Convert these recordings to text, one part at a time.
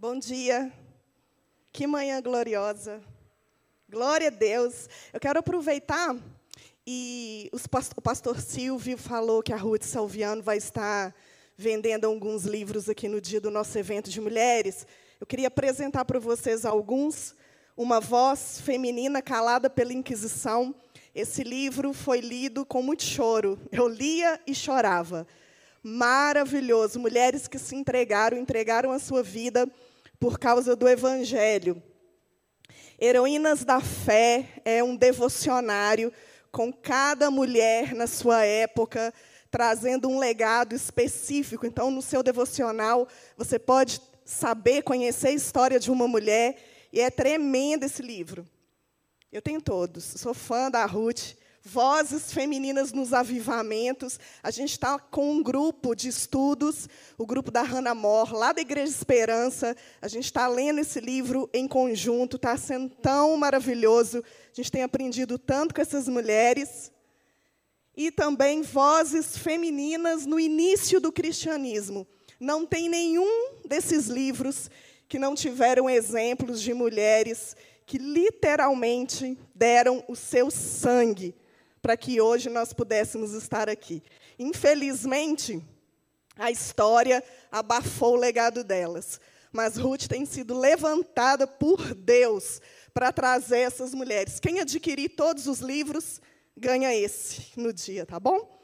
Bom dia. Que manhã gloriosa. Glória a Deus. Eu quero aproveitar e o pastor Silvio falou que a Ruth Salviano vai estar vendendo alguns livros aqui no dia do nosso evento de mulheres. Eu queria apresentar para vocês alguns. Uma voz feminina calada pela Inquisição. Esse livro foi lido com muito choro. Eu lia e chorava. Maravilhoso. Mulheres que se entregaram, entregaram a sua vida por causa do Evangelho. Heroínas da Fé é um devocionário com cada mulher na sua época, trazendo um legado específico. Então, no seu devocional, você pode saber, conhecer a história de uma mulher, e é tremendo esse livro. Eu tenho todos, sou fã da Ruth. Vozes Femininas nos Avivamentos. A gente está com um grupo de estudos, o grupo da Hannah Moore, lá da Igreja Esperança. A gente está lendo esse livro em conjunto, está sendo tão maravilhoso. A gente tem aprendido tanto com essas mulheres. E também vozes femininas no início do cristianismo. Não tem nenhum desses livros que não tiveram exemplos de mulheres que literalmente deram o seu sangue para que hoje nós pudéssemos estar aqui. Infelizmente, a história abafou o legado delas, mas Ruth tem sido levantada por Deus para trazer essas mulheres. Quem adquirir todos os livros ganha esse no dia, tá bom?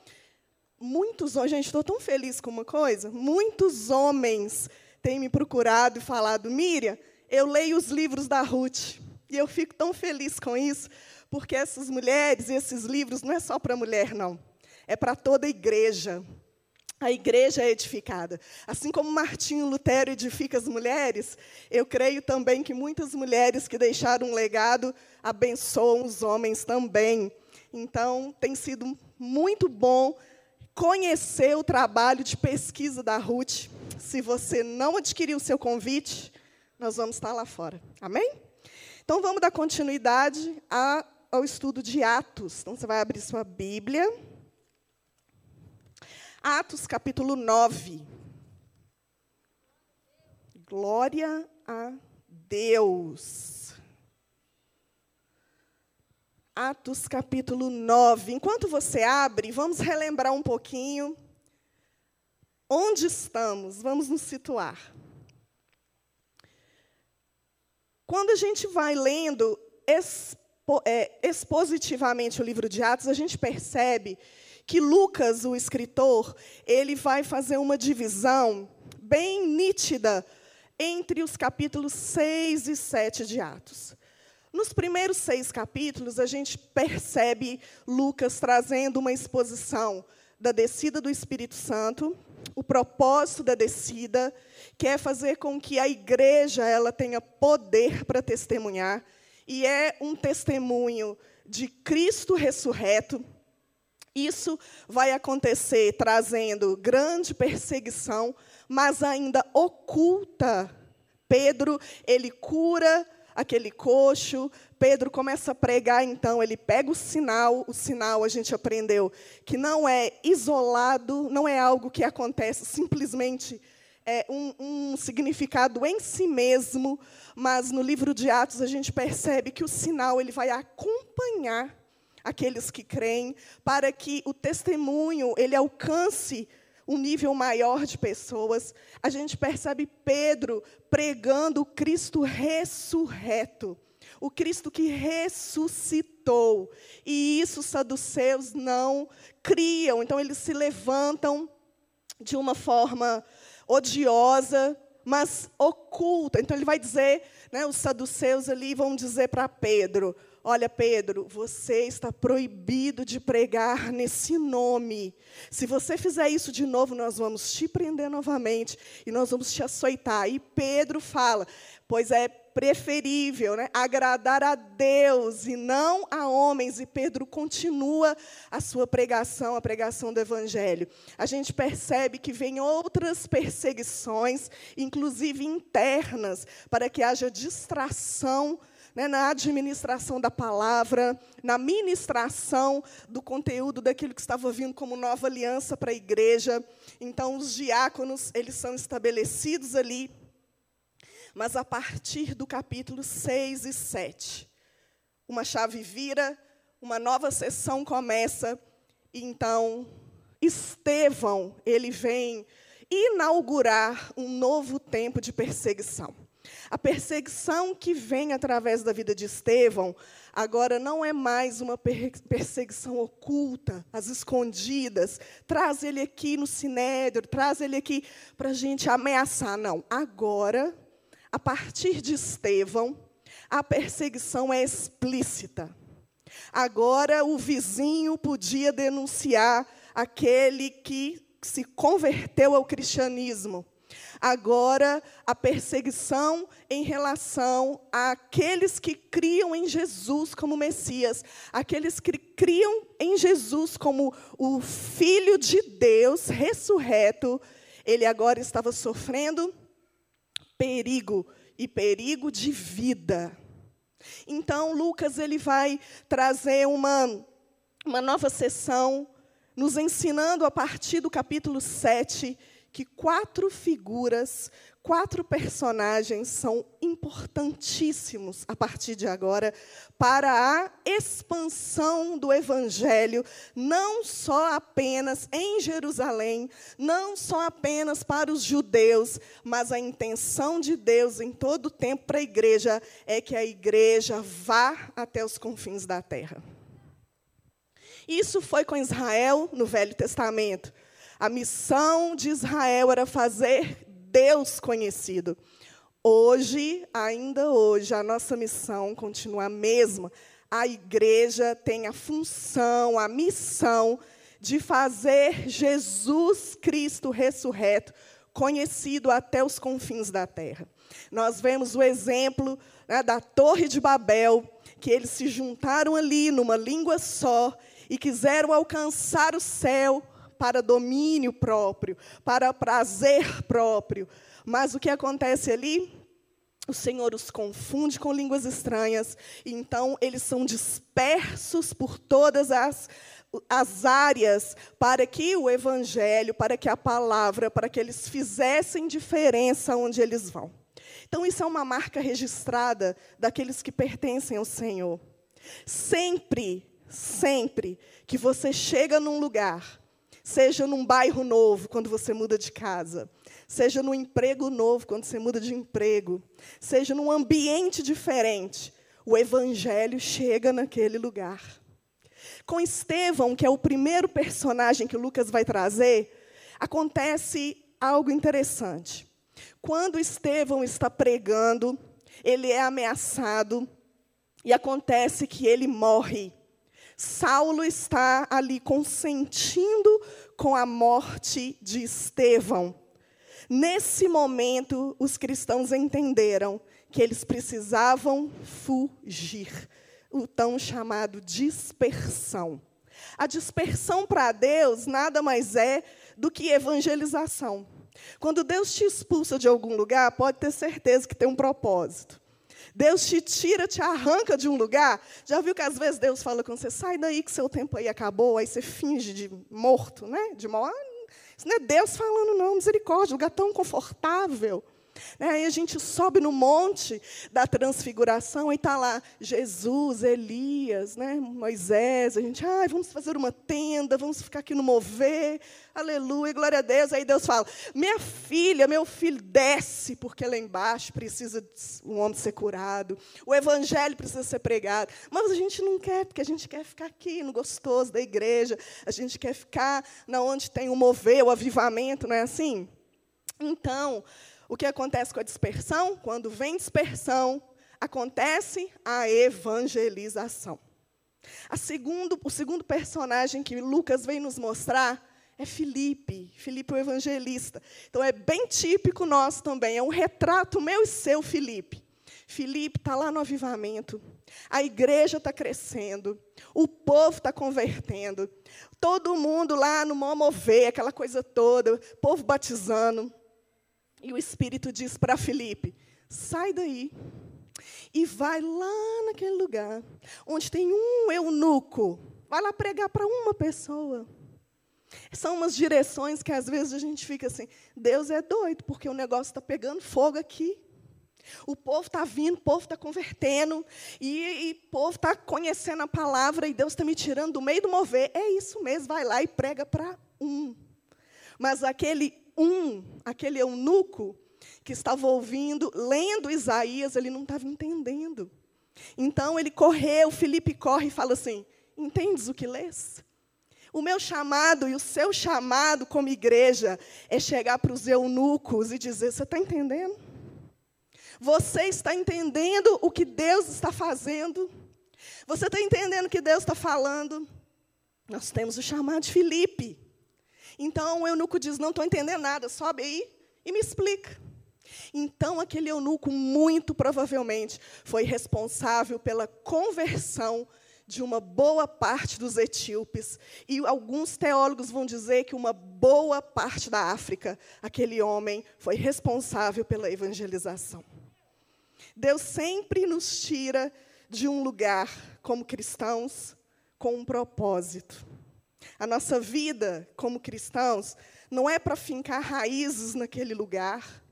Muitos homens, gente, estou tão feliz com uma coisa. Muitos homens têm me procurado e falado, Miriam, eu leio os livros da Ruth. E eu fico tão feliz com isso, porque essas mulheres e esses livros não é só para mulher, não. É para toda a igreja. A igreja é edificada. Assim como Martinho Lutero edifica as mulheres, eu creio também que muitas mulheres que deixaram um legado abençoam os homens também. Então, tem sido muito bom conhecer o trabalho de pesquisa da Ruth. Se você não adquiriu o seu convite, nós vamos estar lá fora. Amém? Então, vamos dar continuidade a ao estudo de Atos. Então, você vai abrir sua Bíblia. Atos, capítulo 9. Glória a Deus. Atos, capítulo 9. Enquanto você abre, vamos relembrar um pouquinho onde estamos. Vamos nos situar. Quando a gente vai lendo expositivamente o livro de Atos, a gente percebe que Lucas, o escritor, ele vai fazer uma divisão bem nítida entre os capítulos 6 e 7 de Atos. Nos primeiros seis capítulos, a gente percebe Lucas trazendo uma exposição da descida do Espírito Santo, o propósito da descida, que é fazer com que a igreja ela tenha poder para testemunhar, e é um testemunho de Cristo ressurreto. Isso vai acontecer trazendo grande perseguição, mas ainda oculta. Pedro, ele cura aquele coxo, Pedro começa a pregar, então, ele pega o sinal, o sinal a gente aprendeu que não é isolado, não é algo que acontece simplesmente é, um, um significado em si mesmo, mas no livro de Atos a gente percebe que o sinal ele vai acompanhar aqueles que creem, para que o testemunho ele alcance um nível maior de pessoas. A gente percebe Pedro pregando o Cristo ressurreto, o Cristo que ressuscitou. E isso os saduceus não criam, então eles se levantam de uma forma odiosa, mas oculta. Então ele vai dizer, né, os saduceus ali vão dizer para Pedro: Olha, Pedro, você está proibido de pregar nesse nome. Se você fizer isso de novo, nós vamos te prender novamente e nós vamos te açoitar. E Pedro fala: Pois é preferível né, agradar a Deus e não a homens. E Pedro continua a sua pregação, a pregação do Evangelho. A gente percebe que vem outras perseguições, inclusive internas, para que haja distração né, na administração da palavra, na ministração do conteúdo daquilo que estava vindo como nova aliança para a igreja. Então, os diáconos, eles são estabelecidos ali Mas a partir do capítulo 6 e 7, uma chave vira, uma nova sessão começa, e então Estevão, ele vem inaugurar um novo tempo de perseguição. A perseguição que vem através da vida de Estevão, agora não é mais uma perseguição oculta, às escondidas. Traz ele aqui no sinédrio, traz ele aqui para a gente ameaçar. Não. Agora, a partir de Estevão, a perseguição é explícita. Agora, o vizinho podia denunciar aquele que se converteu ao cristianismo. Agora, a perseguição em relação àqueles que criam em Jesus como Messias, aqueles que criam em Jesus como o Filho de Deus ressurreto, ele agora estava sofrendo perigo, e perigo de vida. Então, Lucas ele vai trazer uma, uma nova sessão nos ensinando a partir do capítulo 7 que quatro figuras, quatro personagens são importantíssimos a partir de agora para a expansão do evangelho, não só apenas em Jerusalém, não só apenas para os judeus, mas a intenção de Deus em todo o tempo para a igreja é que a igreja vá até os confins da terra. Isso foi com Israel no Velho Testamento. A missão de Israel era fazer Deus conhecido. Hoje, ainda hoje, a nossa missão continua a mesma. A igreja tem a função, a missão de fazer Jesus Cristo ressurreto conhecido até os confins da terra. Nós vemos o exemplo né, da Torre de Babel, que eles se juntaram ali numa língua só e quiseram alcançar o céu para domínio próprio, para prazer próprio. Mas o que acontece ali? O Senhor os confunde com línguas estranhas, e então eles são dispersos por todas as, as áreas para que o Evangelho, para que a palavra, para que eles fizessem diferença onde eles vão. Então, isso é uma marca registrada daqueles que pertencem ao Senhor. Sempre sempre que você chega num lugar, seja num bairro novo, quando você muda de casa, seja num emprego novo, quando você muda de emprego, seja num ambiente diferente, o evangelho chega naquele lugar. Com Estevão, que é o primeiro personagem que Lucas vai trazer, acontece algo interessante. Quando Estevão está pregando, ele é ameaçado e acontece que ele morre. Saulo está ali consentindo com a morte de Estevão. Nesse momento, os cristãos entenderam que eles precisavam fugir, o tão chamado dispersão. A dispersão para Deus nada mais é do que evangelização. Quando Deus te expulsa de algum lugar, pode ter certeza que tem um propósito. Deus te tira, te arranca de um lugar. Já viu que às vezes Deus fala com você, sai daí que seu tempo aí acabou, aí você finge de morto, né? De morto. Isso não é Deus falando, não, misericórdia, um lugar tão confortável. Né? Aí a gente sobe no monte da transfiguração e está lá Jesus, Elias, né? Moisés. A gente, ah, vamos fazer uma tenda, vamos ficar aqui no mover. Aleluia, glória a Deus. Aí Deus fala: Minha filha, meu filho, desce, porque lá embaixo precisa um homem ser curado. O evangelho precisa ser pregado. Mas a gente não quer, porque a gente quer ficar aqui no gostoso da igreja. A gente quer ficar na onde tem o mover, o avivamento, não é assim? Então, o que acontece com a dispersão? Quando vem dispersão, acontece a evangelização. A segundo, o segundo personagem que Lucas vem nos mostrar é Filipe, Filipe o evangelista. Então é bem típico nosso também, é um retrato meu e seu, Filipe. Filipe está lá no avivamento, a igreja está crescendo, o povo está convertendo, todo mundo lá no Momover, aquela coisa toda, povo batizando. E o Espírito diz para Felipe: sai daí e vai lá naquele lugar onde tem um eunuco. Vai lá pregar para uma pessoa. São umas direções que às vezes a gente fica assim: Deus é doido, porque o negócio está pegando fogo aqui. O povo está vindo, o povo está convertendo, e, o povo está conhecendo a palavra, e Deus está me tirando do meio do mover. É isso mesmo, vai lá e prega para um. Mas aquele um, aquele eunuco que estava ouvindo, lendo Isaías, ele não estava entendendo. Então ele correu, Felipe corre e fala assim: Entendes o que lês? O meu chamado e o seu chamado como igreja é chegar para os eunucos e dizer: Você está entendendo? Você está entendendo o que Deus está fazendo? Você está entendendo o que Deus está falando? Nós temos o chamado de Filipe. Então o eunuco diz: Não estou entendendo nada, sobe aí e me explica. Então aquele eunuco, muito provavelmente, foi responsável pela conversão de uma boa parte dos etíopes. E alguns teólogos vão dizer que uma boa parte da África, aquele homem foi responsável pela evangelização. Deus sempre nos tira de um lugar como cristãos com um propósito. A nossa vida como cristãos não é para fincar raízes naquele lugar,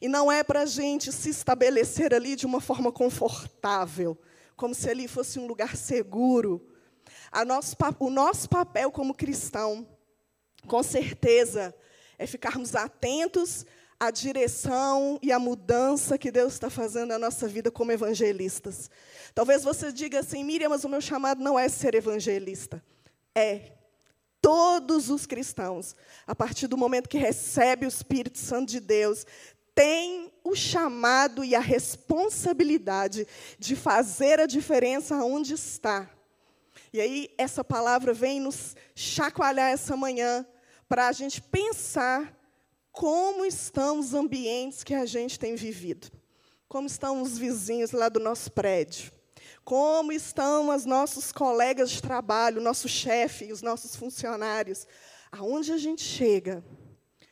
e não é para a gente se estabelecer ali de uma forma confortável, como se ali fosse um lugar seguro. Nosso, o nosso papel como cristão, com certeza, é ficarmos atentos à direção e à mudança que Deus está fazendo na nossa vida como evangelistas. Talvez você diga assim, Miriam, mas o meu chamado não é ser evangelista. É. Todos os cristãos, a partir do momento que recebe o Espírito Santo de Deus, tem o chamado e a responsabilidade de fazer a diferença onde está. E aí, essa palavra vem nos chacoalhar essa manhã, para a gente pensar como estão os ambientes que a gente tem vivido. Como estão os vizinhos lá do nosso prédio. Como estão os nossos colegas de trabalho, nosso chefe, os nossos funcionários. Aonde a gente chega,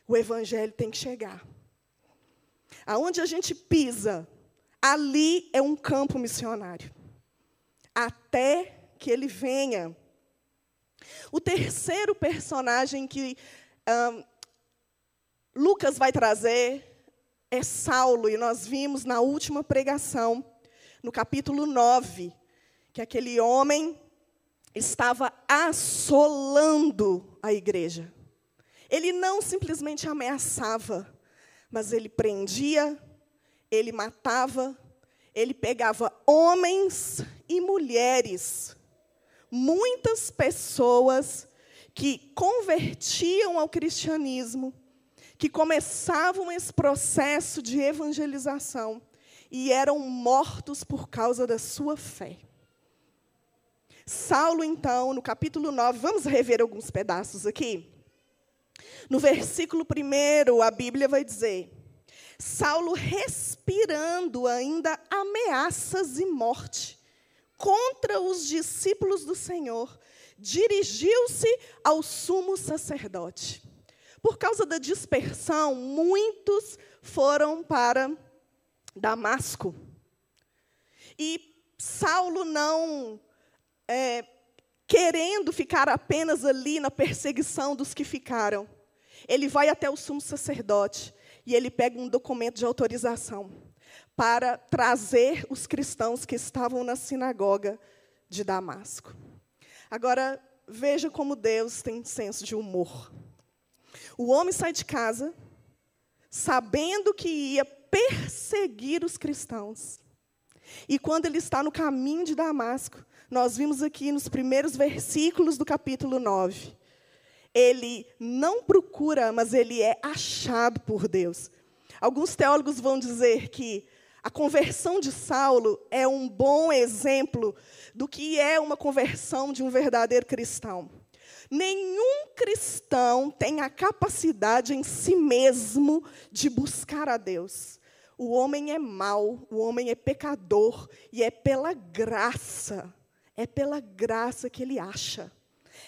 o evangelho tem que chegar. Aonde a gente pisa, ali é um campo missionário. Até que ele venha. O terceiro personagem que um, Lucas vai trazer é Saulo, e nós vimos na última pregação, no capítulo 9, que aquele homem estava assolando a igreja. Ele não simplesmente ameaçava, mas ele prendia, ele matava, ele pegava homens e mulheres, muitas pessoas que convertiam ao cristianismo, que começavam esse processo de evangelização e eram mortos por causa da sua fé. Saulo, então, no capítulo 9, vamos rever alguns pedaços aqui? No versículo 1, a Bíblia vai dizer: Saulo, respirando ainda ameaças e morte contra os discípulos do Senhor, dirigiu-se ao sumo sacerdote. Por causa da dispersão, muitos foram para Damasco. E Saulo não é, querendo ficar apenas ali na perseguição dos que ficaram. Ele vai até o sumo sacerdote e ele pega um documento de autorização para trazer os cristãos que estavam na sinagoga de Damasco. Agora, veja como Deus tem senso de humor. O homem sai de casa sabendo que ia perseguir os cristãos. E quando ele está no caminho de Damasco, nós vimos aqui nos primeiros versículos do capítulo 9. Ele não procura, mas ele é achado por Deus. Alguns teólogos vão dizer que a conversão de Saulo é um bom exemplo do que é uma conversão de um verdadeiro cristão. Nenhum cristão tem a capacidade em si mesmo de buscar a Deus. O homem é mau, o homem é pecador, e é pela graça é pela graça que ele acha.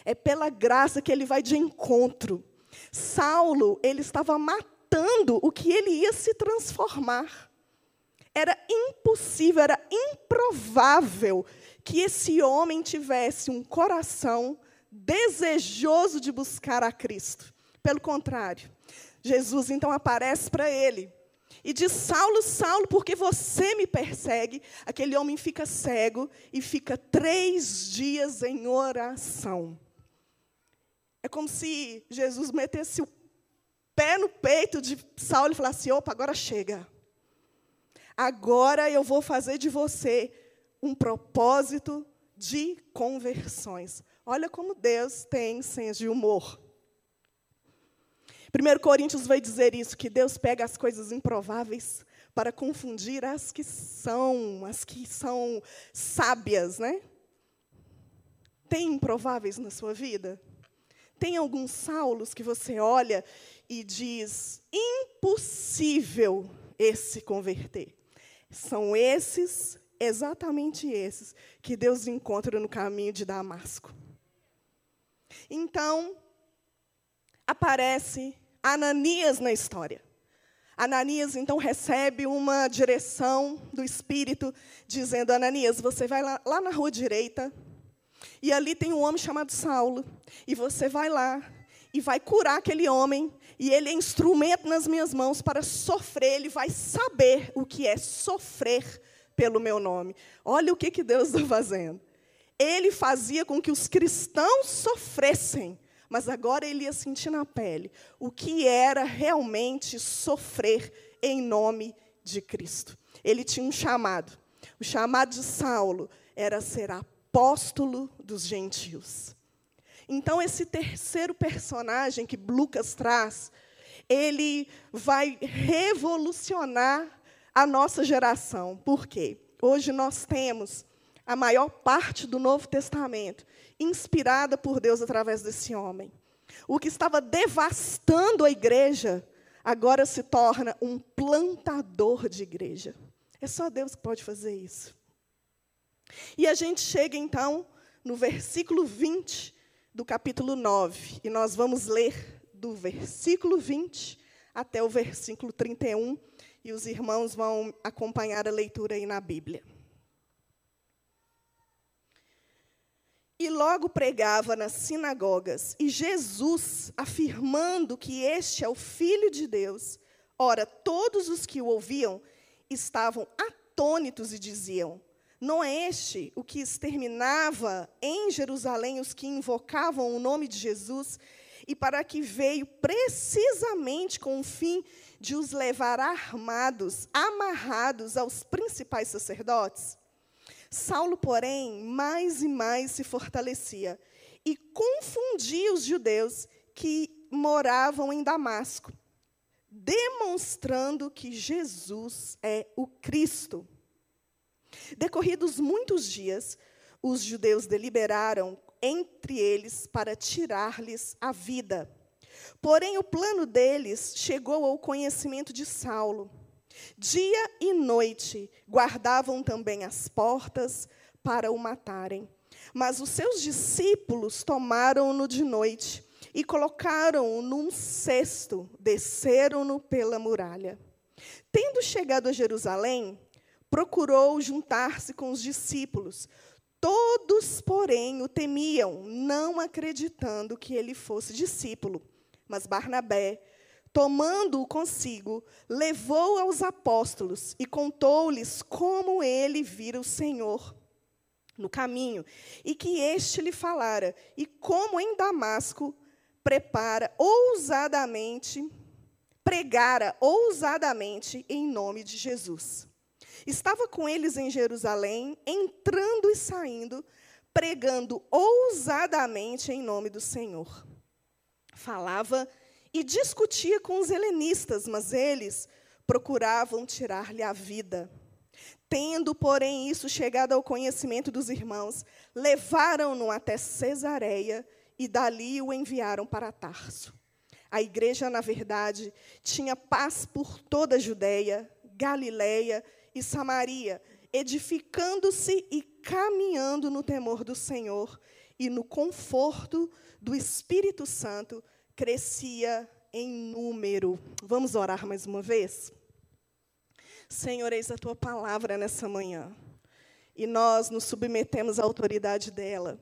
É pela graça que ele vai de encontro. Saulo, ele estava matando o que ele ia se transformar. Era impossível, era improvável que esse homem tivesse um coração desejoso de buscar a Cristo. Pelo contrário, Jesus então aparece para ele E diz: Saulo, Saulo, porque você me persegue? Aquele homem fica cego e fica três dias em oração. É como se Jesus metesse o pé no peito de Saulo e falasse: opa, agora chega. Agora eu vou fazer de você um propósito de conversões. Olha como Deus tem senso de humor. 1 Coríntios vai dizer isso, que Deus pega as coisas improváveis para confundir as que são, as que são sábias, né? Tem improváveis na sua vida? Tem alguns Saulos que você olha e diz: impossível esse converter. São esses, exatamente esses, que Deus encontra no caminho de Damasco. Então, aparece Ananias na história. Ananias então recebe uma direção do Espírito, dizendo: Ananias, você vai lá, lá, na rua direita, e ali tem um homem chamado Saulo, e você vai lá e vai curar aquele homem, e ele é instrumento nas minhas mãos para sofrer, ele vai saber o que é sofrer pelo meu nome. Olha o que, que Deus está fazendo. Ele fazia com que os cristãos sofressem mas agora ele ia sentir na pele o que era realmente sofrer em nome de Cristo. Ele tinha um chamado. O chamado de Saulo era ser apóstolo dos gentios. Então, esse terceiro personagem que Lucas traz, ele vai revolucionar a nossa geração. Por quê? Hoje nós temos a maior parte do Novo Testamento inspirada por Deus através desse homem. O que estava devastando a igreja, agora se torna um plantador de igreja. É só Deus que pode fazer isso. E a gente chega então no versículo 20 do capítulo 9, e nós vamos ler do versículo 20 até o versículo 31, e os irmãos vão acompanhar a leitura aí na Bíblia. E logo pregava nas sinagogas, e Jesus, afirmando que este é o Filho de Deus, ora, todos os que o ouviam estavam atônitos e diziam: Não é este o que exterminava em Jerusalém os que invocavam o nome de Jesus, e para que veio precisamente com o fim de os levar armados, amarrados aos principais sacerdotes? Saulo, porém, mais e mais se fortalecia e confundia os judeus que moravam em Damasco, demonstrando que Jesus é o Cristo. Decorridos muitos dias, os judeus deliberaram entre eles para tirar-lhes a vida. Porém, o plano deles chegou ao conhecimento de Saulo. Dia e noite guardavam também as portas para o matarem. Mas os seus discípulos tomaram-no de noite e colocaram-o num cesto, desceram-no pela muralha. Tendo chegado a Jerusalém, procurou juntar-se com os discípulos. Todos, porém, o temiam, não acreditando que ele fosse discípulo. Mas Barnabé tomando-o consigo, levou aos apóstolos e contou-lhes como ele vira o Senhor no caminho, e que este lhe falara, e como em Damasco prepara ousadamente, pregara ousadamente em nome de Jesus. Estava com eles em Jerusalém, entrando e saindo, pregando ousadamente em nome do Senhor. Falava e discutia com os helenistas, mas eles procuravam tirar-lhe a vida. Tendo, porém, isso chegado ao conhecimento dos irmãos, levaram-no até Cesareia e dali o enviaram para Tarso. A igreja, na verdade, tinha paz por toda a Judéia, Galiléia e Samaria, edificando-se e caminhando no temor do Senhor e no conforto do Espírito Santo crescia em número. Vamos orar mais uma vez? Senhor, eis a tua palavra nessa manhã. E nós nos submetemos à autoridade dela.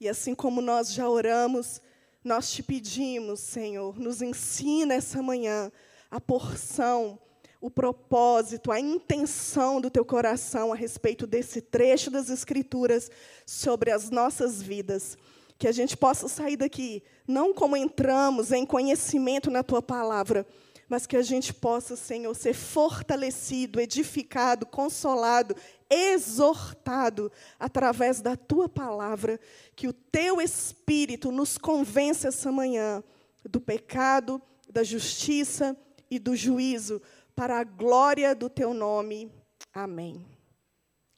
E assim como nós já oramos, nós te pedimos, Senhor, nos ensina essa manhã a porção, o propósito, a intenção do teu coração a respeito desse trecho das Escrituras sobre as nossas vidas. Que a gente possa sair daqui, não como entramos, em conhecimento na tua palavra, mas que a gente possa, Senhor, ser fortalecido, edificado, consolado, exortado através da tua palavra, que o teu espírito nos convença essa manhã do pecado, da justiça e do juízo para a glória do teu nome. Amém.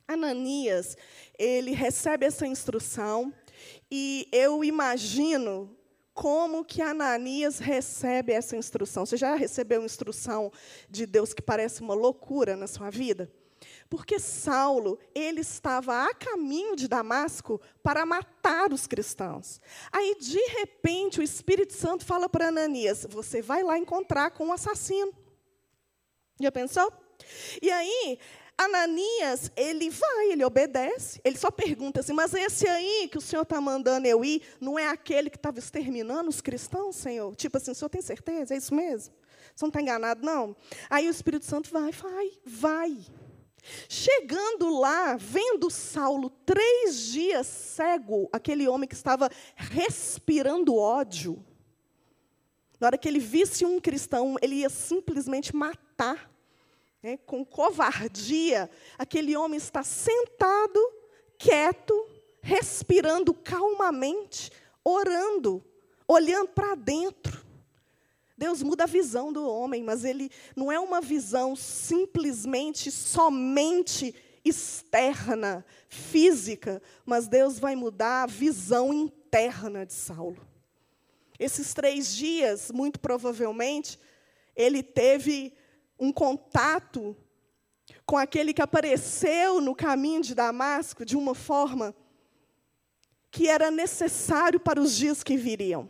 Ananias, ele recebe essa instrução e eu imagino como que Ananias recebe essa instrução. Você já recebeu instrução de Deus que parece uma loucura na sua vida? Porque Saulo, ele estava a caminho de Damasco para matar os cristãos. Aí, de repente, o Espírito Santo fala para Ananias: Você vai lá encontrar com o um assassino. Já pensou? E aí, Ananias, ele vai, ele obedece, ele só pergunta assim: Mas esse aí que o senhor está mandando eu ir, não é aquele que estava exterminando os cristãos, senhor? Tipo assim, o senhor tem certeza? É isso mesmo? Você não está enganado, não? Aí o Espírito Santo vai, vai, vai. Chegando lá, vendo Saulo três dias cego, aquele homem que estava respirando ódio, na hora que ele visse um cristão, ele ia simplesmente matar né, com covardia, aquele homem está sentado, quieto, respirando calmamente, orando, olhando para dentro. Deus muda a visão do homem, mas ele não é uma visão simplesmente, somente externa, física, mas Deus vai mudar a visão interna de Saulo. Esses três dias, muito provavelmente, ele teve um contato com aquele que apareceu no caminho de Damasco de uma forma que era necessário para os dias que viriam.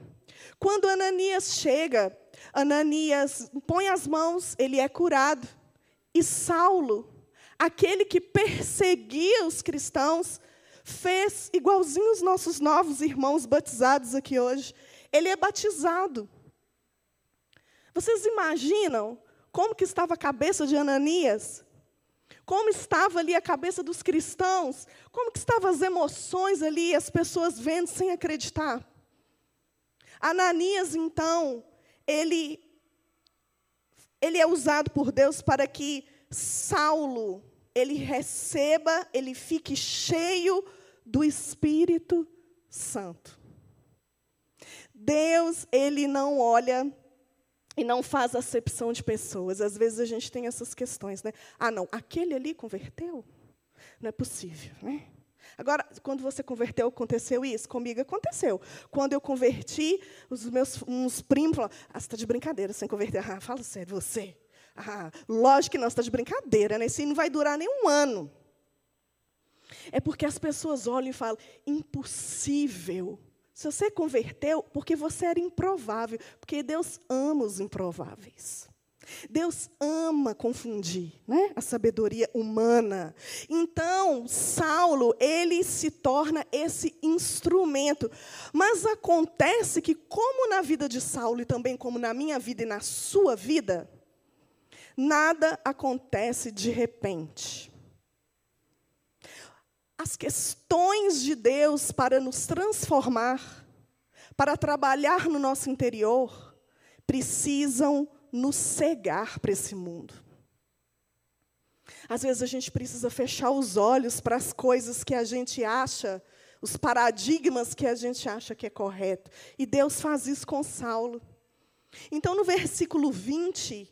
Quando Ananias chega, Ananias põe as mãos, ele é curado. E Saulo, aquele que perseguia os cristãos, fez igualzinho os nossos novos irmãos batizados aqui hoje. Ele é batizado. Vocês imaginam como que estava a cabeça de Ananias? Como estava ali a cabeça dos cristãos? Como que estavam as emoções ali, as pessoas vendo sem acreditar? Ananias, então, ele, ele é usado por Deus para que Saulo, ele receba, ele fique cheio do Espírito Santo. Deus, ele não olha e não faz acepção de pessoas. Às vezes a gente tem essas questões, né? Ah, não, aquele ali converteu? Não é possível, né? Agora, quando você converteu, aconteceu isso? Comigo aconteceu. Quando eu converti, os meus uns primos falaram: Ah, você está de brincadeira sem converter. Ah, fala sério, você. Ah, lógico que não, você está de brincadeira, né? Isso não vai durar nem um ano. É porque as pessoas olham e falam: impossível. Se você converteu, porque você era improvável, porque Deus ama os improváveis. Deus ama confundir, né? A sabedoria humana. Então, Saulo, ele se torna esse instrumento. Mas acontece que como na vida de Saulo e também como na minha vida e na sua vida, nada acontece de repente as questões de Deus para nos transformar, para trabalhar no nosso interior, precisam nos cegar para esse mundo. Às vezes a gente precisa fechar os olhos para as coisas que a gente acha, os paradigmas que a gente acha que é correto. E Deus faz isso com Saulo. Então, no versículo 20,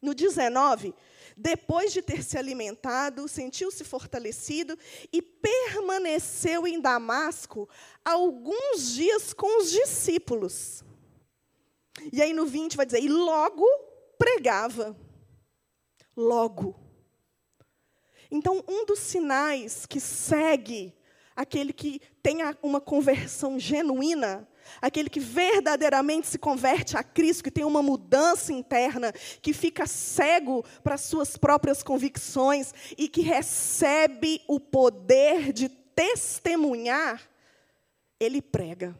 no 19, depois de ter se alimentado, sentiu-se fortalecido e permaneceu em Damasco alguns dias com os discípulos. E aí no 20 vai dizer: e logo pregava. Logo. Então, um dos sinais que segue aquele que tem uma conversão genuína aquele que verdadeiramente se converte a Cristo, que tem uma mudança interna, que fica cego para suas próprias convicções e que recebe o poder de testemunhar, ele prega.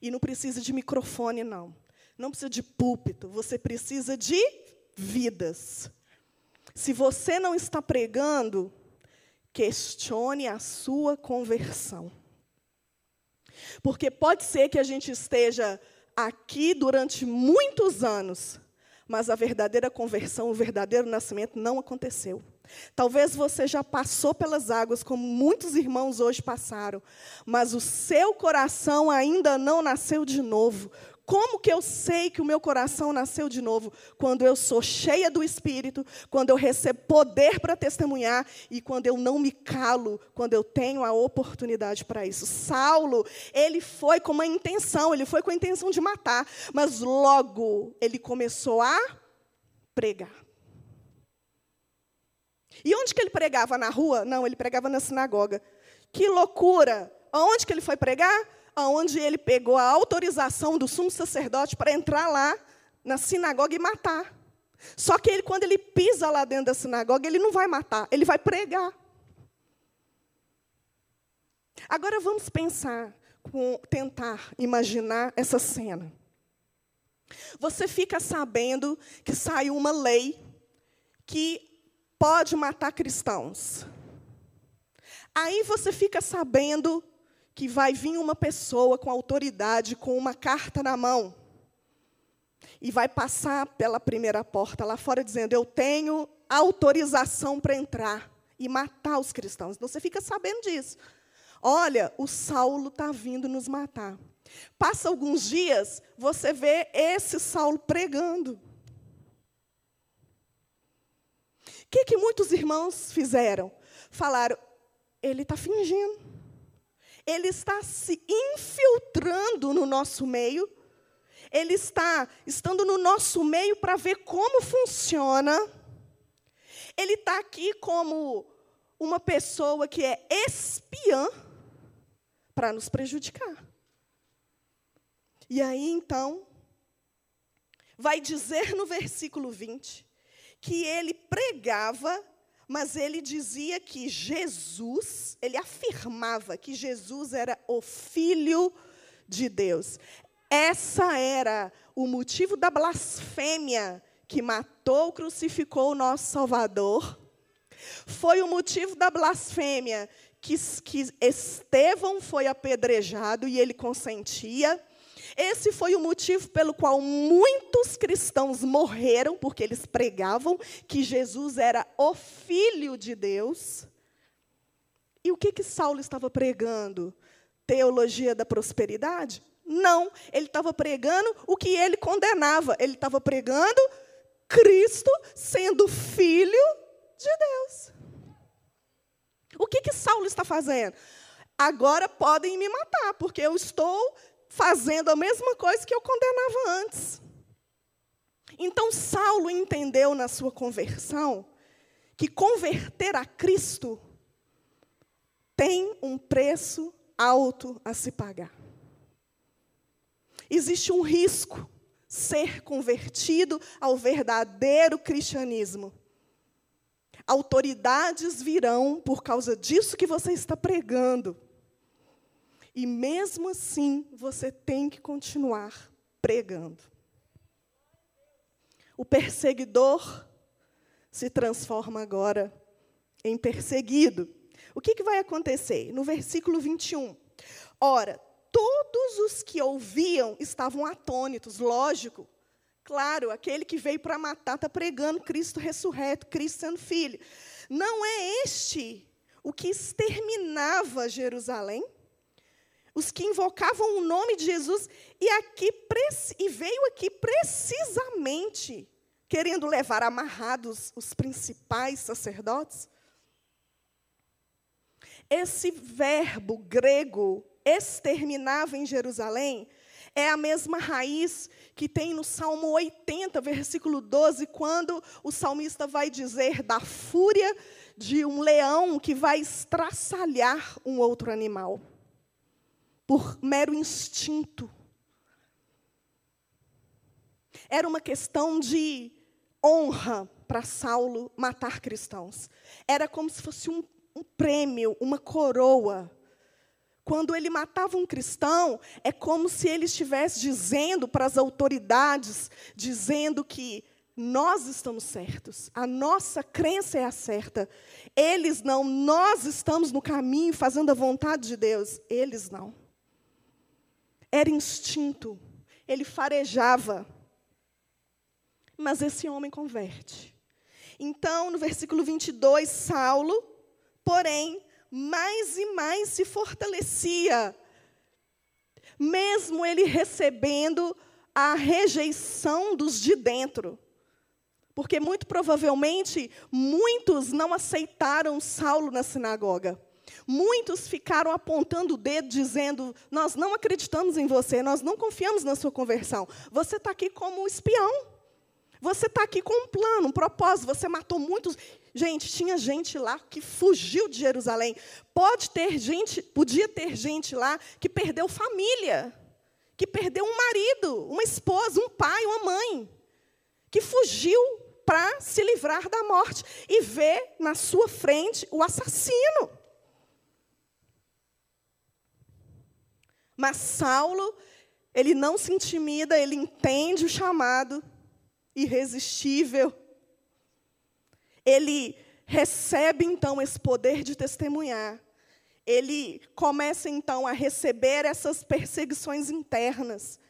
E não precisa de microfone, não. não precisa de púlpito, você precisa de vidas. Se você não está pregando, questione a sua conversão. Porque pode ser que a gente esteja aqui durante muitos anos, mas a verdadeira conversão, o verdadeiro nascimento não aconteceu. Talvez você já passou pelas águas, como muitos irmãos hoje passaram, mas o seu coração ainda não nasceu de novo. Como que eu sei que o meu coração nasceu de novo? Quando eu sou cheia do Espírito, quando eu recebo poder para testemunhar e quando eu não me calo, quando eu tenho a oportunidade para isso. Saulo, ele foi com uma intenção, ele foi com a intenção de matar, mas logo ele começou a pregar. E onde que ele pregava? Na rua? Não, ele pregava na sinagoga. Que loucura! Aonde que ele foi pregar? Aonde ele pegou a autorização do sumo sacerdote para entrar lá na sinagoga e matar. Só que ele, quando ele pisa lá dentro da sinagoga, ele não vai matar, ele vai pregar. Agora vamos pensar, tentar imaginar essa cena. Você fica sabendo que saiu uma lei que pode matar cristãos. Aí você fica sabendo que vai vir uma pessoa com autoridade, com uma carta na mão, e vai passar pela primeira porta lá fora dizendo: Eu tenho autorização para entrar e matar os cristãos. Então você fica sabendo disso. Olha, o Saulo está vindo nos matar. Passa alguns dias, você vê esse Saulo pregando. que, que muitos irmãos fizeram? Falaram, ele está fingindo. Ele está se infiltrando no nosso meio. Ele está estando no nosso meio para ver como funciona. Ele está aqui como uma pessoa que é espiã para nos prejudicar. E aí, então, vai dizer no versículo 20 que ele pregava, mas ele dizia que Jesus, ele afirmava que Jesus era o Filho de Deus. Essa era o motivo da blasfêmia que matou, crucificou o nosso Salvador. Foi o motivo da blasfêmia que, que Estevão foi apedrejado e ele consentia. Esse foi o motivo pelo qual muitos cristãos morreram, porque eles pregavam que Jesus era o Filho de Deus. E o que, que Saulo estava pregando? Teologia da prosperidade? Não, ele estava pregando o que ele condenava. Ele estava pregando Cristo sendo filho de Deus. O que, que Saulo está fazendo? Agora podem me matar, porque eu estou fazendo a mesma coisa que eu condenava antes. Então, Saulo entendeu na sua conversão que converter a Cristo tem um preço alto a se pagar. Existe um risco ser convertido ao verdadeiro cristianismo. Autoridades virão por causa disso que você está pregando. E mesmo assim, você tem que continuar pregando. O perseguidor se transforma agora em perseguido. O que, que vai acontecer? No versículo 21. Ora, todos os que ouviam estavam atônitos, lógico. Claro, aquele que veio para matar está pregando Cristo ressurreto, Cristo sendo filho. Não é este o que exterminava Jerusalém? Os que invocavam o nome de Jesus, e, aqui, e veio aqui precisamente querendo levar amarrados os principais sacerdotes. Esse verbo grego, exterminava em Jerusalém, é a mesma raiz que tem no Salmo 80, versículo 12, quando o salmista vai dizer da fúria de um leão que vai estraçalhar um outro animal por mero instinto. Era uma questão de honra para Saulo matar cristãos. Era como se fosse um, um prêmio, uma coroa. Quando ele matava um cristão, é como se ele estivesse dizendo para as autoridades, dizendo que nós estamos certos, a nossa crença é a certa. Eles não, nós estamos no caminho fazendo a vontade de Deus, eles não. Era instinto, ele farejava. Mas esse homem converte. Então, no versículo 22, Saulo, porém, mais e mais se fortalecia, mesmo ele recebendo a rejeição dos de dentro. Porque muito provavelmente muitos não aceitaram Saulo na sinagoga. Muitos ficaram apontando o dedo, dizendo: Nós não acreditamos em você, nós não confiamos na sua conversão. Você está aqui como espião. Você está aqui com um plano, um propósito. Você matou muitos. Gente, tinha gente lá que fugiu de Jerusalém. Pode ter gente, podia ter gente lá que perdeu família, que perdeu um marido, uma esposa, um pai, uma mãe, que fugiu para se livrar da morte e vê na sua frente o assassino. Mas Saulo, ele não se intimida, ele entende o chamado irresistível. Ele recebe então esse poder de testemunhar. Ele começa então a receber essas perseguições internas.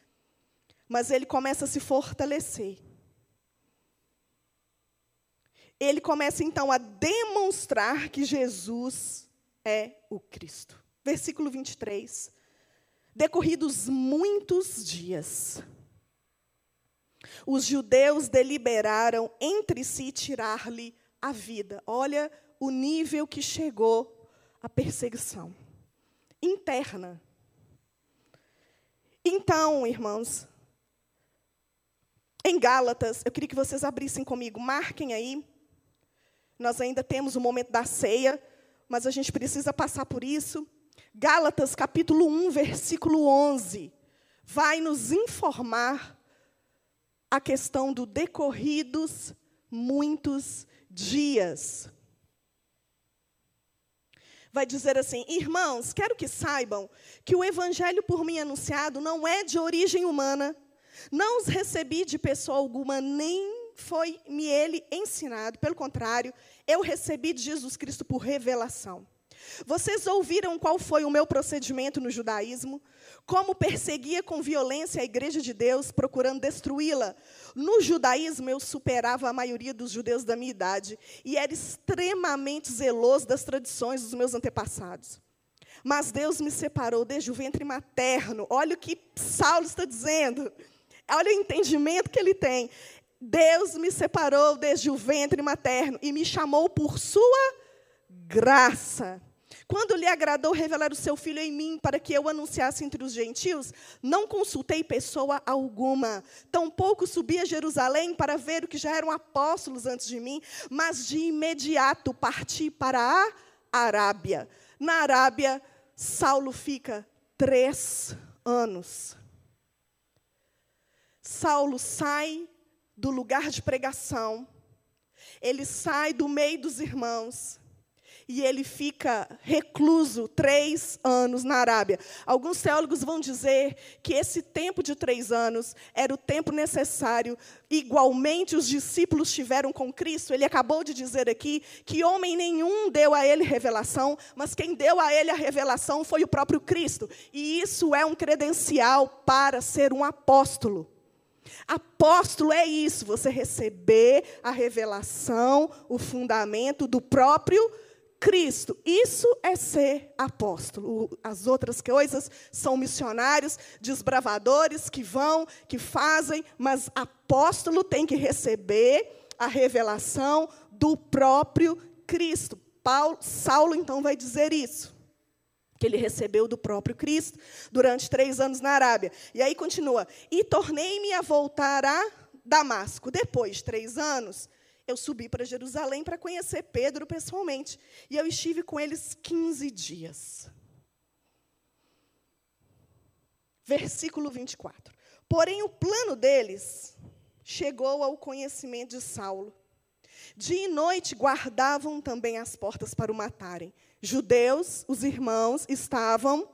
Mas ele começa a se fortalecer. Ele começa então a demonstrar que Jesus é o Cristo. Versículo 23. Decorridos muitos dias, os judeus deliberaram entre si tirar-lhe a vida. Olha o nível que chegou a perseguição interna. Então, irmãos, em Gálatas, eu queria que vocês abrissem comigo, marquem aí. Nós ainda temos o momento da ceia, mas a gente precisa passar por isso. Gálatas, capítulo 1, versículo 11, vai nos informar a questão do decorridos muitos dias. Vai dizer assim: Irmãos, quero que saibam que o evangelho por mim anunciado não é de origem humana, não os recebi de pessoa alguma, nem foi-me ele ensinado, pelo contrário, eu recebi de Jesus Cristo por revelação. Vocês ouviram qual foi o meu procedimento no judaísmo? Como perseguia com violência a igreja de Deus, procurando destruí-la? No judaísmo, eu superava a maioria dos judeus da minha idade e era extremamente zeloso das tradições dos meus antepassados. Mas Deus me separou desde o ventre materno. Olha o que Saulo está dizendo. Olha o entendimento que ele tem. Deus me separou desde o ventre materno e me chamou por sua graça. Quando lhe agradou revelar o seu filho em mim para que eu anunciasse entre os gentios, não consultei pessoa alguma. Tampouco subi a Jerusalém para ver o que já eram apóstolos antes de mim, mas de imediato parti para a Arábia. Na Arábia, Saulo fica três anos. Saulo sai do lugar de pregação, ele sai do meio dos irmãos, e ele fica recluso três anos na Arábia. Alguns teólogos vão dizer que esse tempo de três anos era o tempo necessário. Igualmente, os discípulos tiveram com Cristo. Ele acabou de dizer aqui que homem nenhum deu a ele revelação, mas quem deu a ele a revelação foi o próprio Cristo. E isso é um credencial para ser um apóstolo. Apóstolo é isso, você receber a revelação, o fundamento do próprio Cristo. Isso é ser apóstolo. As outras coisas são missionários, desbravadores que vão, que fazem, mas apóstolo tem que receber a revelação do próprio Cristo. Paulo, Saulo então vai dizer isso. Que ele recebeu do próprio Cristo durante três anos na Arábia. E aí continua: E tornei-me a voltar a Damasco. Depois de três anos, eu subi para Jerusalém para conhecer Pedro pessoalmente. E eu estive com eles 15 dias. Versículo 24. Porém, o plano deles chegou ao conhecimento de Saulo. Dia e noite guardavam também as portas para o matarem. Judeus, os irmãos, estavam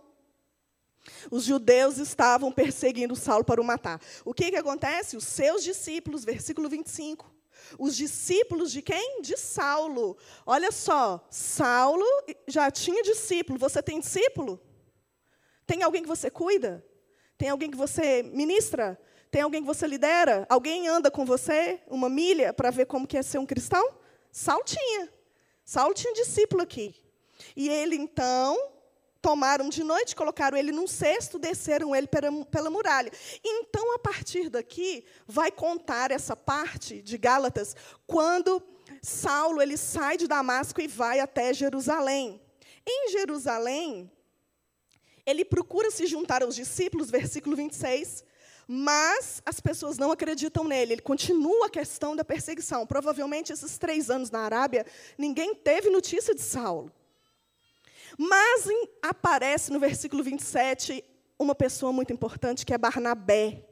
Os judeus estavam perseguindo Saulo para o matar. O que, que acontece? Os seus discípulos, versículo 25. Os discípulos de quem? De Saulo. Olha só, Saulo já tinha discípulo. Você tem discípulo? Tem alguém que você cuida? Tem alguém que você ministra? Tem alguém que você lidera? Alguém anda com você uma milha para ver como que é ser um cristão? Saulo tinha. Saulo tinha discípulo aqui. E ele, então, tomaram de noite, colocaram ele num cesto, desceram ele pela, pela muralha. Então, a partir daqui, vai contar essa parte de Gálatas, quando Saulo ele sai de Damasco e vai até Jerusalém. Em Jerusalém, ele procura se juntar aos discípulos, versículo 26, mas as pessoas não acreditam nele. Ele continua a questão da perseguição. Provavelmente, esses três anos na Arábia, ninguém teve notícia de Saulo. Mas em, aparece no versículo 27 uma pessoa muito importante, que é Barnabé.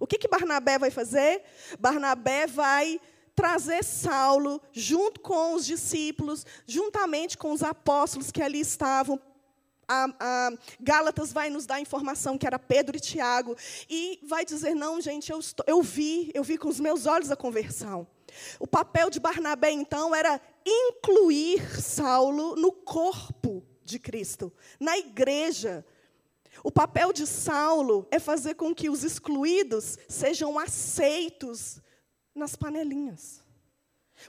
O que, que Barnabé vai fazer? Barnabé vai trazer Saulo junto com os discípulos, juntamente com os apóstolos que ali estavam. A, a, Gálatas vai nos dar a informação que era Pedro e Tiago, e vai dizer: não, gente, eu, estou, eu vi, eu vi com os meus olhos a conversão. O papel de Barnabé, então, era incluir Saulo no corpo de Cristo, na igreja. O papel de Saulo é fazer com que os excluídos sejam aceitos nas panelinhas.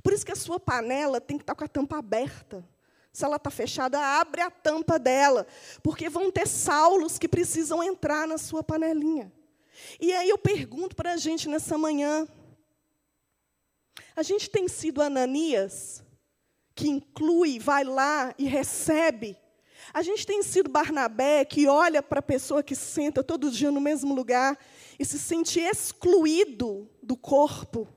Por isso que a sua panela tem que estar com a tampa aberta. Se ela está fechada, abre a tampa dela, porque vão ter Saulos que precisam entrar na sua panelinha. E aí eu pergunto para a gente nessa manhã: a gente tem sido Ananias, que inclui, vai lá e recebe a gente tem sido Barnabé que olha para a pessoa que senta todo dia no mesmo lugar e se sente excluído do corpo.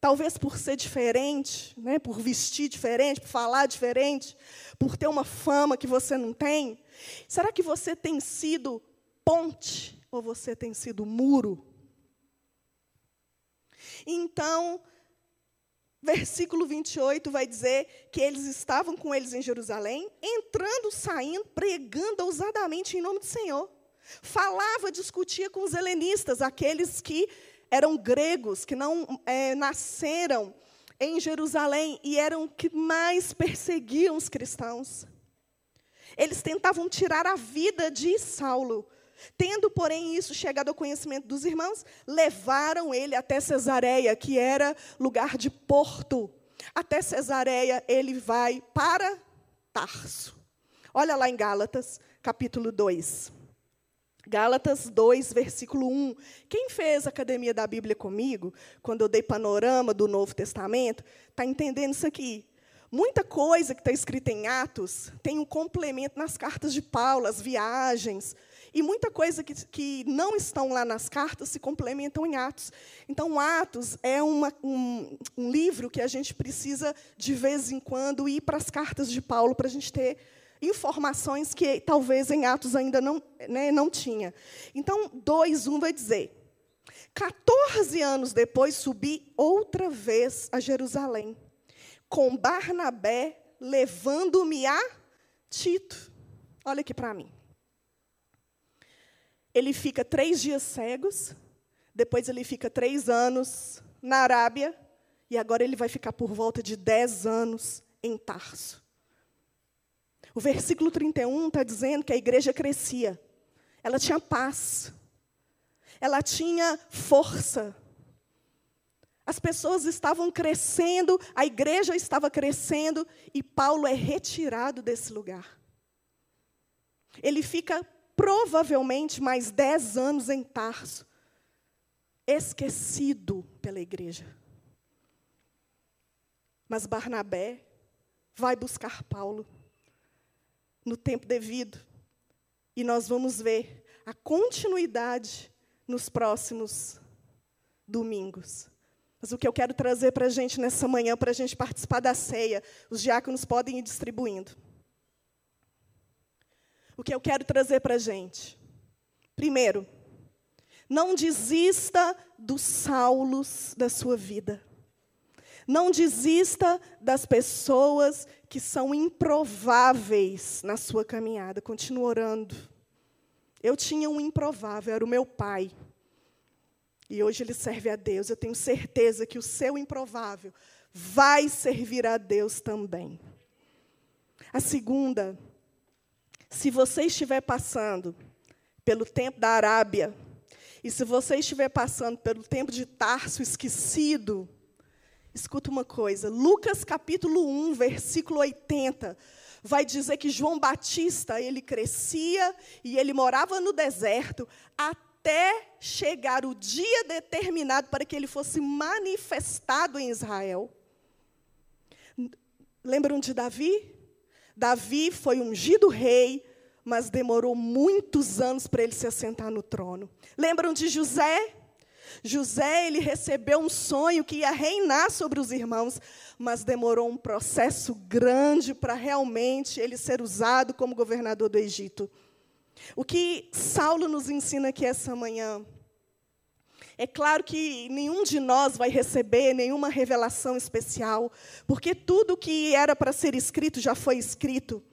Talvez por ser diferente, né, por vestir diferente, por falar diferente, por ter uma fama que você não tem. Será que você tem sido ponte ou você tem sido muro? Então, versículo 28 vai dizer que eles estavam com eles em Jerusalém, entrando, saindo, pregando ousadamente em nome do Senhor. Falava, discutia com os helenistas, aqueles que eram gregos, que não é, nasceram em Jerusalém e eram que mais perseguiam os cristãos. Eles tentavam tirar a vida de Saulo, Tendo, porém, isso chegado ao conhecimento dos irmãos, levaram ele até Cesareia, que era lugar de porto. Até Cesareia ele vai para Tarso. Olha lá em Gálatas, capítulo 2. Gálatas 2, versículo 1. Quem fez Academia da Bíblia comigo, quando eu dei panorama do Novo Testamento, está entendendo isso aqui. Muita coisa que está escrita em Atos tem um complemento nas cartas de Paulo, as viagens, e muita coisa que, que não estão lá nas cartas se complementam em Atos. Então, Atos é uma, um, um livro que a gente precisa, de vez em quando, ir para as cartas de Paulo para a gente ter informações que talvez em Atos ainda não, né, não tinha. Então, 2.1 vai dizer: 14 anos depois subi outra vez a Jerusalém, com Barnabé levando-me a Tito. Olha aqui para mim. Ele fica três dias cegos, depois ele fica três anos na Arábia, e agora ele vai ficar por volta de dez anos em Tarso. O versículo 31 está dizendo que a igreja crescia, ela tinha paz, ela tinha força. As pessoas estavam crescendo, a igreja estava crescendo, e Paulo é retirado desse lugar. Ele fica provavelmente mais dez anos em Tarso, esquecido pela igreja. Mas Barnabé vai buscar Paulo no tempo devido, e nós vamos ver a continuidade nos próximos domingos. Mas o que eu quero trazer para a gente nessa manhã, para a gente participar da ceia, os diáconos podem ir distribuindo o que eu quero trazer para a gente. Primeiro, não desista dos Saulos da sua vida. Não desista das pessoas que são improváveis na sua caminhada. Continue orando. Eu tinha um improvável, era o meu pai. E hoje ele serve a Deus. Eu tenho certeza que o seu improvável vai servir a Deus também. A segunda, se você estiver passando pelo tempo da Arábia, e se você estiver passando pelo tempo de Tarso esquecido, escuta uma coisa, Lucas capítulo 1, versículo 80, vai dizer que João Batista, ele crescia e ele morava no deserto até chegar o dia determinado para que ele fosse manifestado em Israel. Lembram de Davi? Davi foi ungido rei, mas demorou muitos anos para ele se assentar no trono. Lembram de José? José, ele recebeu um sonho que ia reinar sobre os irmãos, mas demorou um processo grande para realmente ele ser usado como governador do Egito. O que Saulo nos ensina aqui essa manhã? É claro que nenhum de nós vai receber nenhuma revelação especial, porque tudo que era para ser escrito já foi escrito.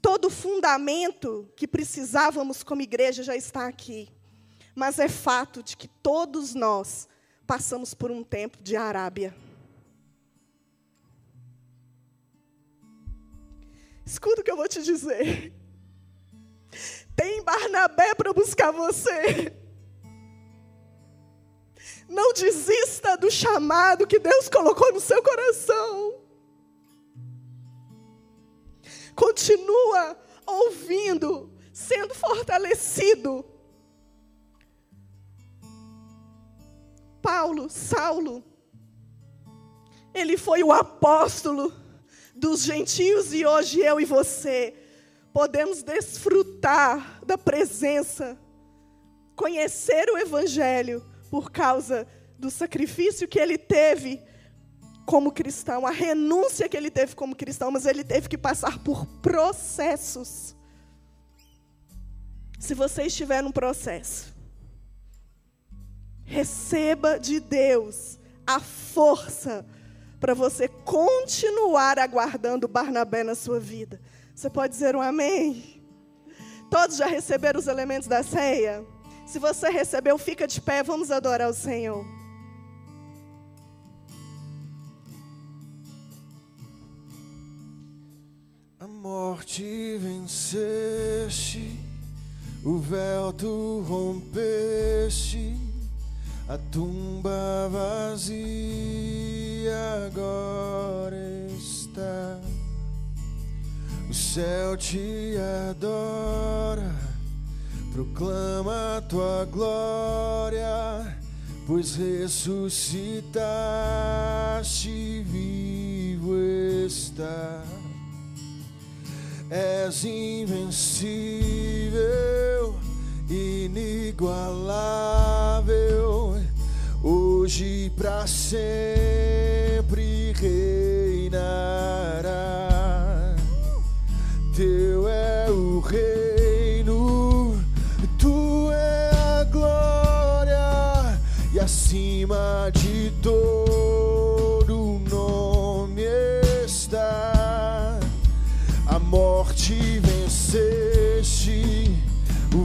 Todo o fundamento que precisávamos como igreja já está aqui. Mas é fato de que todos nós passamos por um tempo de Arábia. Escuta o que eu vou te dizer. Tem Barnabé para buscar você. Não desista do chamado que Deus colocou no seu coração. Continua ouvindo, sendo fortalecido. Paulo, Saulo, ele foi o apóstolo dos gentios e hoje eu e você podemos desfrutar da presença, conhecer o Evangelho por causa do sacrifício que ele teve como cristão, a renúncia que ele teve como cristão, mas ele teve que passar por processos. Se você estiver num processo, receba de Deus a força para você continuar aguardando Barnabé na sua vida. Você pode dizer um amém? Todos já receberam os elementos da ceia? Se você recebeu, fica de pé, vamos adorar o Senhor. A morte venceste, o véu tu rompeste a tumba vazia agora está. O céu te adora, proclama a tua glória, pois ressuscitaste, vivo está. És invencível inigualável, hoje para sempre reinará.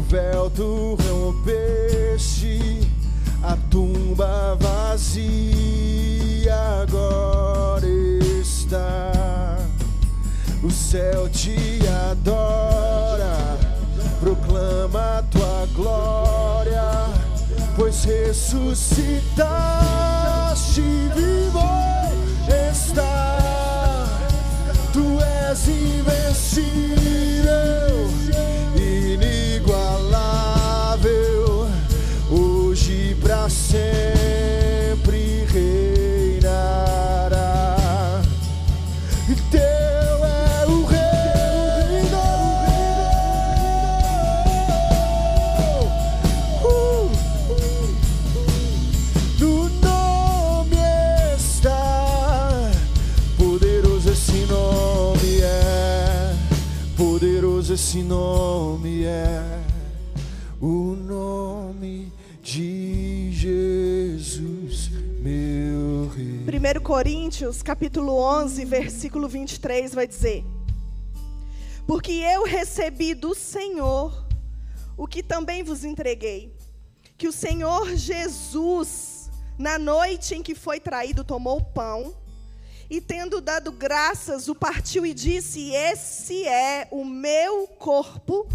Véu tu rompeste, a tumba vazia agora está. O céu te adora, proclama tua glória, pois ressuscitaste vivo está. Tu és invencível. Coríntios, capítulo 11, versículo 23 vai dizer: Porque eu recebi do Senhor o que também vos entreguei. Que o Senhor Jesus, na noite em que foi traído, tomou o pão e, tendo dado graças, o partiu e disse: Esse é o meu corpo,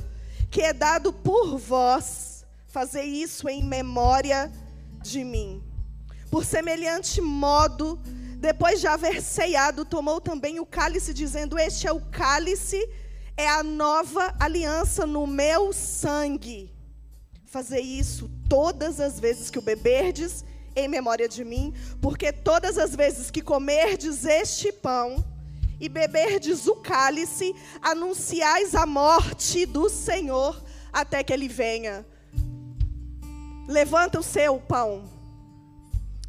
que é dado por vós. Fazei isso em memória de mim. Por semelhante modo, depois de haver ceado, tomou também o cálice, dizendo: Este é o cálice, é a nova aliança no meu sangue. Fazer isso todas as vezes que o beberdes em memória de mim, porque todas as vezes que comerdes este pão e beberdes o cálice, anunciais a morte do Senhor até que ele venha. Levanta o seu pão.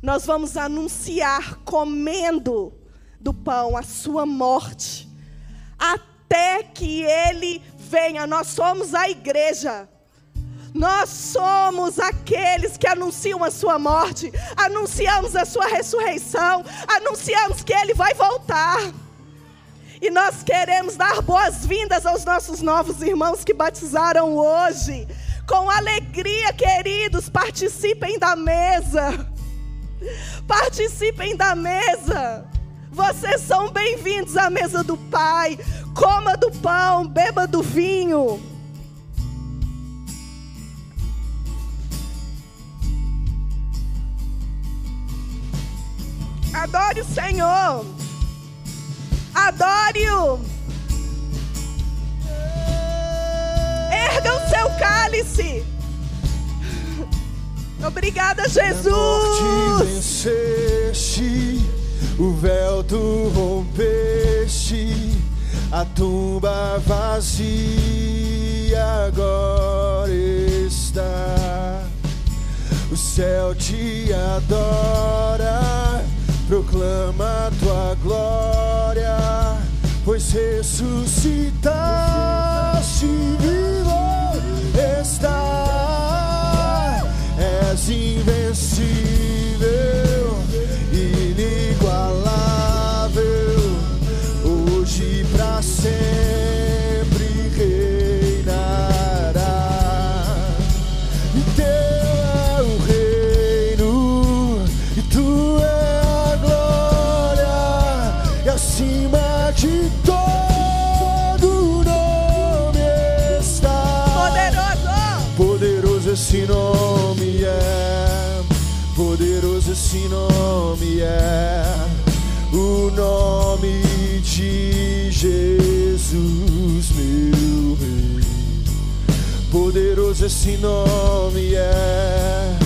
Nós vamos anunciar comendo do pão a sua morte até que ele venha. Nós somos a igreja. Nós somos aqueles que anunciam a sua morte, anunciamos a sua ressurreição, anunciamos que ele vai voltar. E nós queremos dar boas-vindas aos nossos novos irmãos que batizaram hoje. Com alegria, queridos, participem da mesa. Participem da mesa. Vocês são bem-vindos à mesa do Pai. Coma do pão, beba do vinho. Adore o Senhor. Adore-o. Erga o seu cálice. Obrigada, Jesus. venceste, o véu tu rompeste, a tumba vazia agora está. O céu te adora, proclama tua glória, pois ressuscitaste vivo está. És invencível, inigualável, hoje pra sempre esse nome é,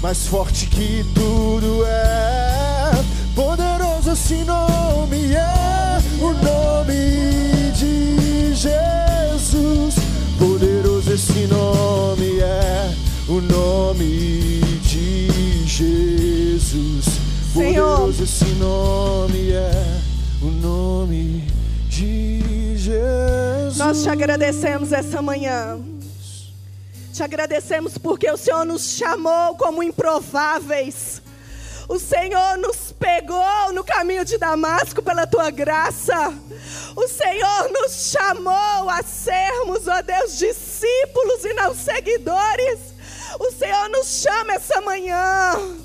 mais forte que tudo é. Poderoso esse nome é, o nome de Jesus. Poderoso esse nome é, o nome de Jesus. Senhor. Poderoso esse nome é, o nome de Jesus. Nós te agradecemos essa manhã. Te agradecemos porque o Senhor nos chamou como improváveis. O Senhor nos pegou no caminho de Damasco pela tua graça. O Senhor nos chamou a sermos, ó Deus, discípulos e não seguidores. O Senhor nos chama essa manhã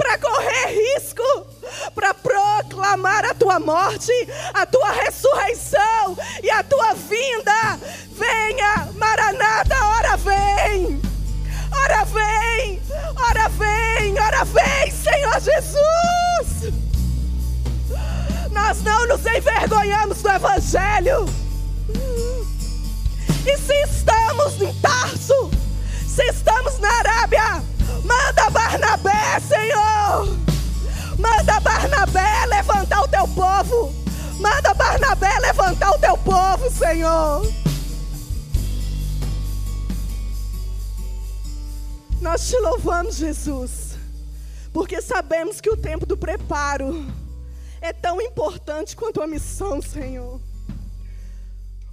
para correr risco, para proclamar a tua morte, a tua ressurreição e a tua vinda. Venha, Maranata, ora vem. Ora vem, ora vem, ora vem, Senhor Jesus. Nós não nos envergonhamos do Evangelho. E se estamos em Tarso, se estamos na Arábia, manda Barnabé, Senhor. Manda Barnabé levantar o teu povo. Manda Barnabé levantar o teu povo, Senhor. Nós te louvamos, Jesus, porque sabemos que o tempo do preparo é tão importante quanto a missão, Senhor.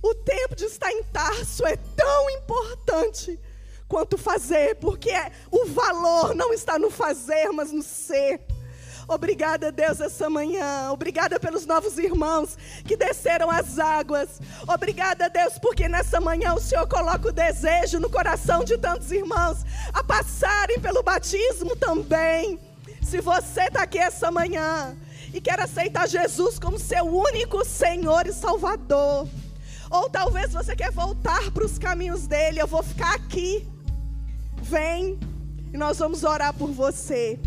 O tempo de estar em Tarso é tão importante quanto fazer, porque é- o valor não está no fazer, mas no ser. Obrigada, Deus, essa manhã. Obrigada pelos novos irmãos que desceram as águas. Obrigada, Deus, porque nessa manhã o Senhor coloca o desejo no coração de tantos irmãos a passarem pelo batismo também. Se você está aqui essa manhã e quer aceitar Jesus como seu único Senhor e Salvador, ou talvez você quer voltar para os caminhos dele, eu vou ficar aqui. Vem e nós vamos orar por você.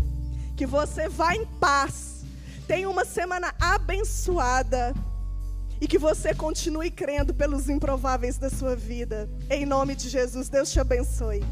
Que você vá em paz. Tenha uma semana abençoada. E que você continue crendo pelos improváveis da sua vida. Em nome de Jesus, Deus te abençoe.